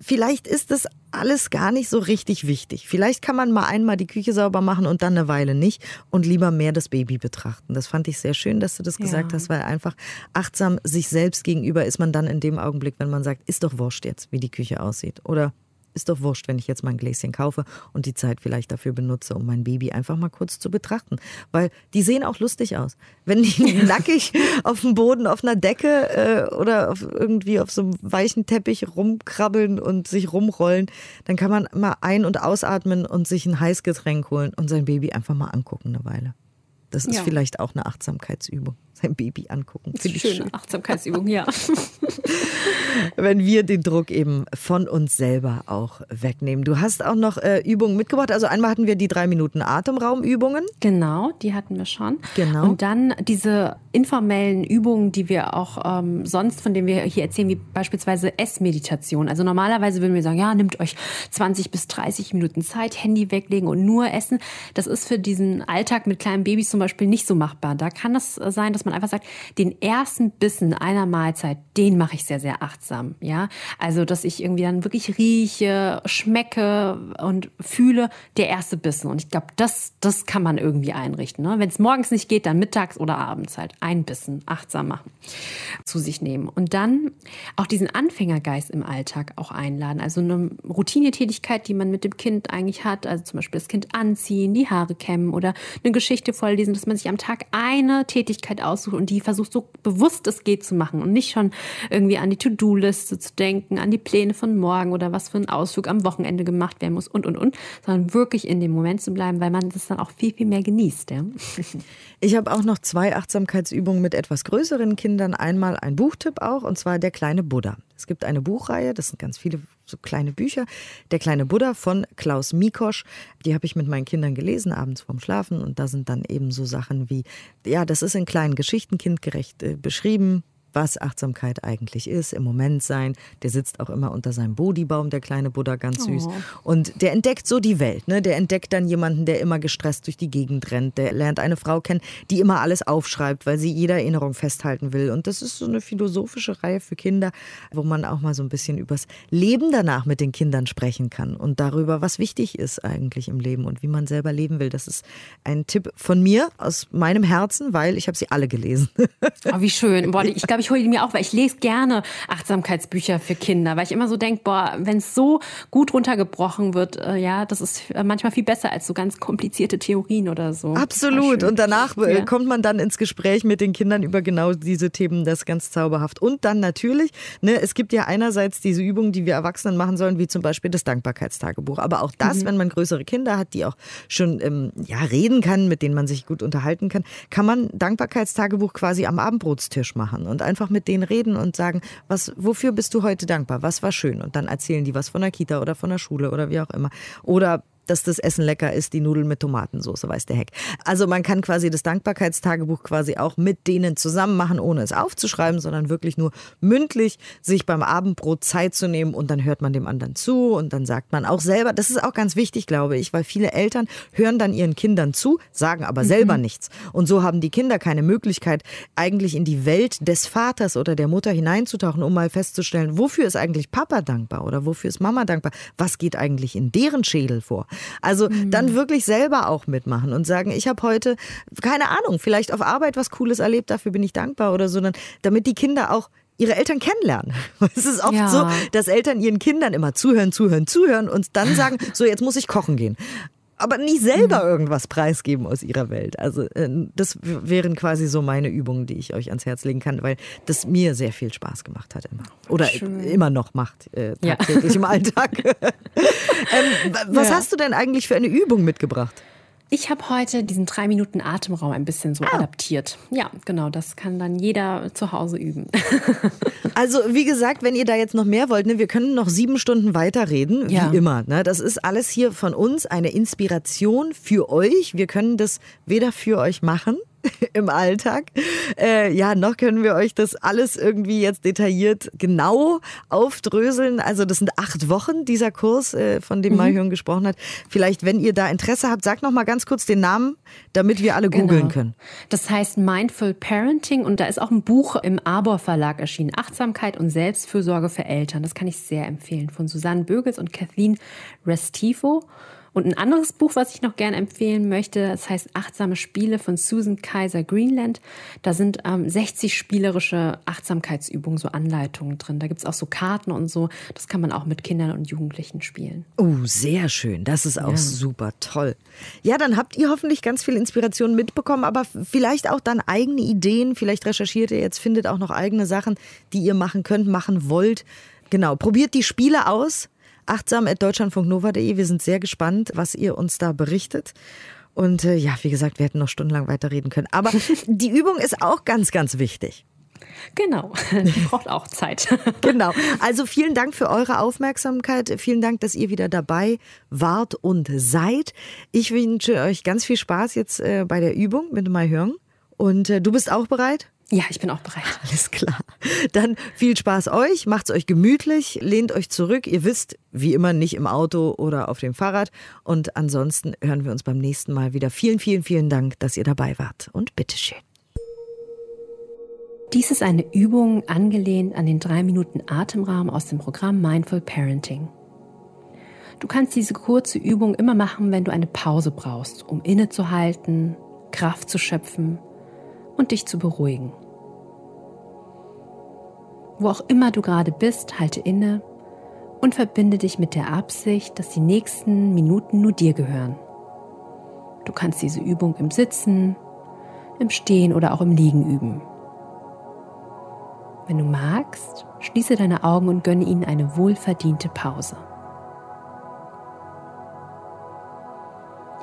Vielleicht ist das alles gar nicht so richtig wichtig. Vielleicht kann man mal einmal die Küche sauber machen und dann eine Weile nicht und lieber mehr das Baby betrachten. Das fand ich sehr schön, dass du das gesagt ja. hast, weil einfach achtsam sich selbst gegenüber ist man dann in dem Augenblick, wenn man sagt, ist doch wurscht jetzt, wie die Küche aussieht. Oder ist doch wurscht, wenn ich jetzt mal ein Gläschen kaufe und die Zeit vielleicht dafür benutze, um mein Baby einfach mal kurz zu betrachten. Weil die sehen auch lustig aus. Wenn die nackig auf dem Boden, auf einer Decke äh, oder auf irgendwie auf so einem weichen Teppich rumkrabbeln und sich rumrollen, dann kann man mal ein- und ausatmen und sich ein Heißgetränk holen und sein Baby einfach mal angucken eine Weile. Das ist ja. vielleicht auch eine Achtsamkeitsübung sein Baby angucken. Finde ich schöne schön. Achtsamkeitsübung, ja. Wenn wir den Druck eben von uns selber auch wegnehmen. Du hast auch noch äh, Übungen mitgebracht. Also einmal hatten wir die drei Minuten Atemraumübungen. Genau, die hatten wir schon. Genau. Und dann diese informellen Übungen, die wir auch ähm, sonst, von denen wir hier erzählen, wie beispielsweise Essmeditation. Also normalerweise würden wir sagen, ja, nehmt euch 20 bis 30 Minuten Zeit, Handy weglegen und nur essen. Das ist für diesen Alltag mit kleinen Babys zum Beispiel nicht so machbar. Da kann es sein, dass man einfach sagt, den ersten Bissen einer Mahlzeit, den mache ich sehr, sehr achtsam. Ja, also dass ich irgendwie dann wirklich rieche, schmecke und fühle, der erste Bissen. Und ich glaube, das, das kann man irgendwie einrichten. Ne? Wenn es morgens nicht geht, dann mittags oder abends halt ein Bissen achtsam machen, zu sich nehmen. Und dann auch diesen Anfängergeist im Alltag auch einladen. Also eine Routinetätigkeit, die man mit dem Kind eigentlich hat. Also zum Beispiel das Kind anziehen, die Haare kämmen oder eine Geschichte vorlesen, dass man sich am Tag eine Tätigkeit aus aussucht und die versucht so bewusst es geht zu machen und nicht schon irgendwie an die To-Do-Liste zu denken, an die Pläne von morgen oder was für ein Ausflug am Wochenende gemacht werden muss und und und, sondern wirklich in dem Moment zu bleiben, weil man das dann auch viel, viel mehr genießt. Ja. Ich habe auch noch zwei Achtsamkeitsübungen mit etwas größeren Kindern. Einmal ein Buchtipp auch, und zwar Der kleine Buddha. Es gibt eine Buchreihe, das sind ganz viele so kleine Bücher. Der kleine Buddha von Klaus Mikosch, die habe ich mit meinen Kindern gelesen, abends vorm Schlafen. Und da sind dann eben so Sachen wie, ja, das ist in kleinen Geschichten kindgerecht äh, beschrieben was Achtsamkeit eigentlich ist, im Moment sein. Der sitzt auch immer unter seinem Bodhibaum, der kleine Buddha, ganz süß. Oh. Und der entdeckt so die Welt. Ne? Der entdeckt dann jemanden, der immer gestresst durch die Gegend rennt. Der lernt eine Frau kennen, die immer alles aufschreibt, weil sie jede Erinnerung festhalten will. Und das ist so eine philosophische Reihe für Kinder, wo man auch mal so ein bisschen übers Leben danach mit den Kindern sprechen kann und darüber, was wichtig ist eigentlich im Leben und wie man selber leben will. Das ist ein Tipp von mir aus meinem Herzen, weil ich habe sie alle gelesen. Oh, wie schön. Boah, ich glaube, ich hole die mir auch, weil ich lese gerne Achtsamkeitsbücher für Kinder, weil ich immer so denke, boah, wenn es so gut runtergebrochen wird, äh, ja, das ist manchmal viel besser als so ganz komplizierte Theorien oder so. Absolut. Und danach äh, ja. kommt man dann ins Gespräch mit den Kindern über genau diese Themen, das ist ganz zauberhaft. Und dann natürlich, ne, es gibt ja einerseits diese Übungen, die wir Erwachsenen machen sollen, wie zum Beispiel das Dankbarkeitstagebuch. Aber auch das, mhm. wenn man größere Kinder hat, die auch schon ähm, ja, reden kann, mit denen man sich gut unterhalten kann, kann man Dankbarkeitstagebuch quasi am Abendbrotstisch machen und einfach mit denen reden und sagen, was, wofür bist du heute dankbar? Was war schön? Und dann erzählen die was von der Kita oder von der Schule oder wie auch immer. Oder dass das Essen lecker ist, die Nudeln mit Tomatensauce, weiß der Heck. Also man kann quasi das Dankbarkeitstagebuch quasi auch mit denen zusammen machen, ohne es aufzuschreiben, sondern wirklich nur mündlich sich beim Abendbrot Zeit zu nehmen und dann hört man dem anderen zu und dann sagt man auch selber, das ist auch ganz wichtig, glaube ich, weil viele Eltern hören dann ihren Kindern zu, sagen aber selber mhm. nichts. Und so haben die Kinder keine Möglichkeit, eigentlich in die Welt des Vaters oder der Mutter hineinzutauchen, um mal festzustellen, wofür ist eigentlich Papa dankbar oder wofür ist Mama dankbar? Was geht eigentlich in deren Schädel vor? Also mhm. dann wirklich selber auch mitmachen und sagen, ich habe heute, keine Ahnung, vielleicht auf Arbeit was Cooles erlebt, dafür bin ich dankbar oder so, damit die Kinder auch ihre Eltern kennenlernen. Es ist oft ja. so, dass Eltern ihren Kindern immer zuhören, zuhören, zuhören und dann sagen, so jetzt muss ich kochen gehen aber nie selber mhm. irgendwas preisgeben aus ihrer Welt. Also äh, das wären quasi so meine Übungen, die ich euch ans Herz legen kann, weil das mir sehr viel Spaß gemacht hat immer. Oder Schön. immer noch macht, äh, tagtäglich ja. im Alltag. ähm, was ja. hast du denn eigentlich für eine Übung mitgebracht? Ich habe heute diesen drei Minuten Atemraum ein bisschen so ah. adaptiert. Ja, genau, das kann dann jeder zu Hause üben. also wie gesagt, wenn ihr da jetzt noch mehr wollt, ne, wir können noch sieben Stunden weiterreden, ja. wie immer. Ne? Das ist alles hier von uns eine Inspiration für euch. Wir können das weder für euch machen, im Alltag. Äh, ja, noch können wir euch das alles irgendwie jetzt detailliert genau aufdröseln. Also das sind acht Wochen, dieser Kurs, äh, von dem mhm. Mayhörn gesprochen hat. Vielleicht, wenn ihr da Interesse habt, sagt noch mal ganz kurz den Namen, damit wir alle googeln genau. können. Das heißt Mindful Parenting und da ist auch ein Buch im Arbor Verlag erschienen. Achtsamkeit und Selbstfürsorge für Eltern. Das kann ich sehr empfehlen. Von Susanne Bögels und Kathleen Restifo. Und ein anderes Buch, was ich noch gerne empfehlen möchte, das heißt Achtsame Spiele von Susan Kaiser Greenland. Da sind ähm, 60 spielerische Achtsamkeitsübungen, so Anleitungen drin. Da gibt es auch so Karten und so. Das kann man auch mit Kindern und Jugendlichen spielen. Oh, sehr schön. Das ist auch ja. super toll. Ja, dann habt ihr hoffentlich ganz viel Inspiration mitbekommen, aber vielleicht auch dann eigene Ideen. Vielleicht recherchiert ihr jetzt, findet auch noch eigene Sachen, die ihr machen könnt, machen wollt. Genau, probiert die Spiele aus achtsam.deutschlandfunknova.de. Wir sind sehr gespannt, was ihr uns da berichtet. Und äh, ja, wie gesagt, wir hätten noch stundenlang weiterreden können. Aber die Übung ist auch ganz, ganz wichtig. Genau, die braucht auch Zeit. genau. Also vielen Dank für eure Aufmerksamkeit. Vielen Dank, dass ihr wieder dabei wart und seid. Ich wünsche euch ganz viel Spaß jetzt äh, bei der Übung mit Mai Hörn. Und äh, du bist auch bereit? Ja, ich bin auch bereit. Alles klar. Dann viel Spaß euch, macht's euch gemütlich, lehnt euch zurück. Ihr wisst, wie immer, nicht im Auto oder auf dem Fahrrad. Und ansonsten hören wir uns beim nächsten Mal wieder. Vielen, vielen, vielen Dank, dass ihr dabei wart. Und bitteschön. Dies ist eine Übung angelehnt an den drei Minuten Atemraum aus dem Programm Mindful Parenting. Du kannst diese kurze Übung immer machen, wenn du eine Pause brauchst, um innezuhalten, Kraft zu schöpfen und dich zu beruhigen. Wo auch immer du gerade bist, halte inne und verbinde dich mit der Absicht, dass die nächsten Minuten nur dir gehören. Du kannst diese Übung im Sitzen, im Stehen oder auch im Liegen üben. Wenn du magst, schließe deine Augen und gönne ihnen eine wohlverdiente Pause.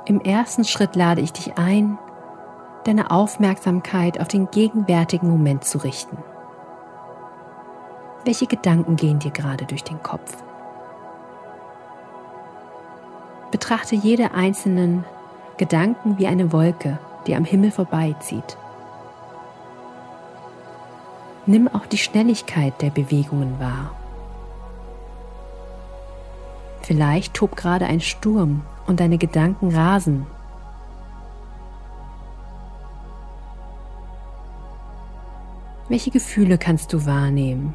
Im ersten Schritt lade ich dich ein, deine Aufmerksamkeit auf den gegenwärtigen Moment zu richten. Welche Gedanken gehen dir gerade durch den Kopf? Betrachte jede einzelnen Gedanken wie eine Wolke, die am Himmel vorbeizieht. Nimm auch die Schnelligkeit der Bewegungen wahr. Vielleicht tobt gerade ein Sturm und deine Gedanken rasen Welche Gefühle kannst du wahrnehmen?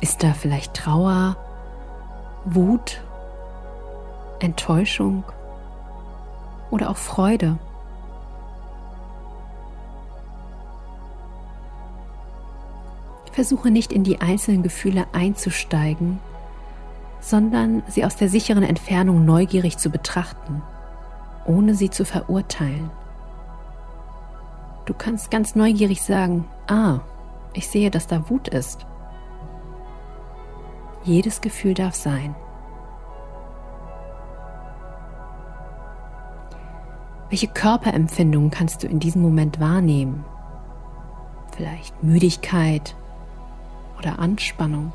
Ist da vielleicht Trauer, Wut, Enttäuschung oder auch Freude? Versuche nicht in die einzelnen Gefühle einzusteigen, sondern sie aus der sicheren Entfernung neugierig zu betrachten, ohne sie zu verurteilen. Du kannst ganz neugierig sagen, ah, ich sehe, dass da Wut ist. Jedes Gefühl darf sein. Welche Körperempfindungen kannst du in diesem Moment wahrnehmen? Vielleicht Müdigkeit oder Anspannung?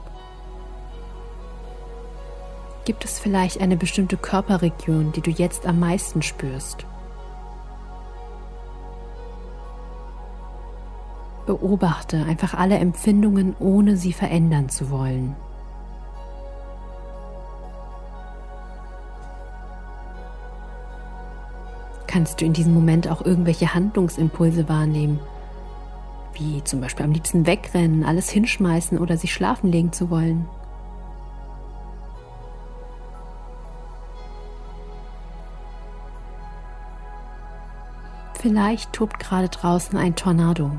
Gibt es vielleicht eine bestimmte Körperregion, die du jetzt am meisten spürst? Beobachte einfach alle Empfindungen, ohne sie verändern zu wollen. Kannst du in diesem Moment auch irgendwelche Handlungsimpulse wahrnehmen, wie zum Beispiel am liebsten wegrennen, alles hinschmeißen oder sich schlafen legen zu wollen? Vielleicht tobt gerade draußen ein Tornado.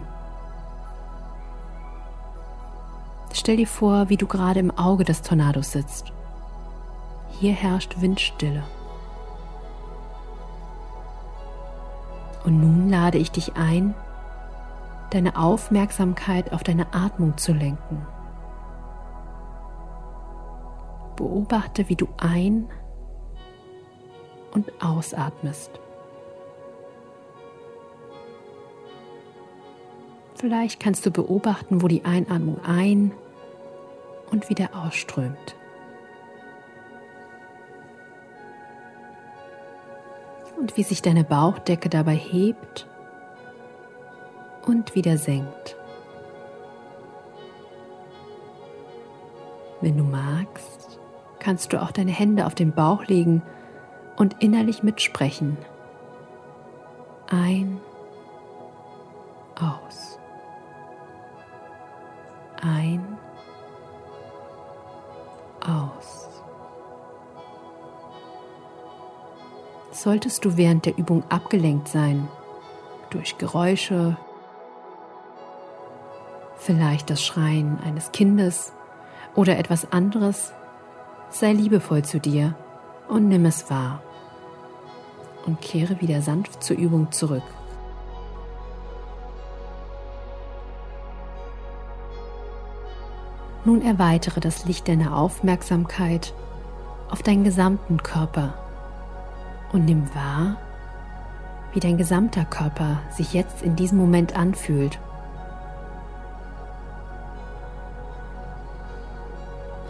Stell dir vor, wie du gerade im Auge des Tornados sitzt. Hier herrscht Windstille. Und nun lade ich dich ein, deine Aufmerksamkeit auf deine Atmung zu lenken. Beobachte, wie du ein- und ausatmest. Vielleicht kannst du beobachten, wo die Einatmung ein- und wieder ausströmt. Und wie sich deine Bauchdecke dabei hebt und wieder senkt. Wenn du magst, kannst du auch deine Hände auf den Bauch legen und innerlich mitsprechen. Ein, aus. Ein, aus. Solltest du während der Übung abgelenkt sein durch Geräusche, vielleicht das Schreien eines Kindes oder etwas anderes, sei liebevoll zu dir und nimm es wahr und kehre wieder sanft zur Übung zurück. Nun erweitere das Licht deiner Aufmerksamkeit auf deinen gesamten Körper und nimm wahr, wie dein gesamter Körper sich jetzt in diesem Moment anfühlt.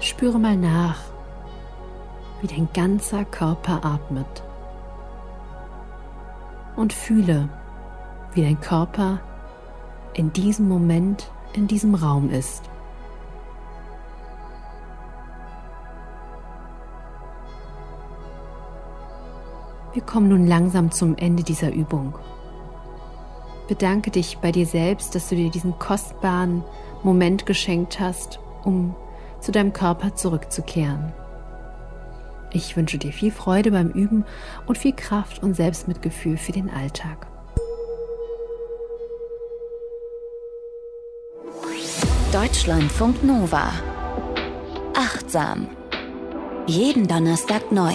Spüre mal nach, wie dein ganzer Körper atmet. Und fühle, wie dein Körper in diesem Moment in diesem Raum ist. Wir kommen nun langsam zum Ende dieser Übung. Bedanke dich bei dir selbst, dass du dir diesen kostbaren Moment geschenkt hast, um zu deinem Körper zurückzukehren. Ich wünsche dir viel Freude beim Üben und viel Kraft und Selbstmitgefühl für den Alltag. Deutschlandfunk Nova. Achtsam. Jeden Donnerstag neu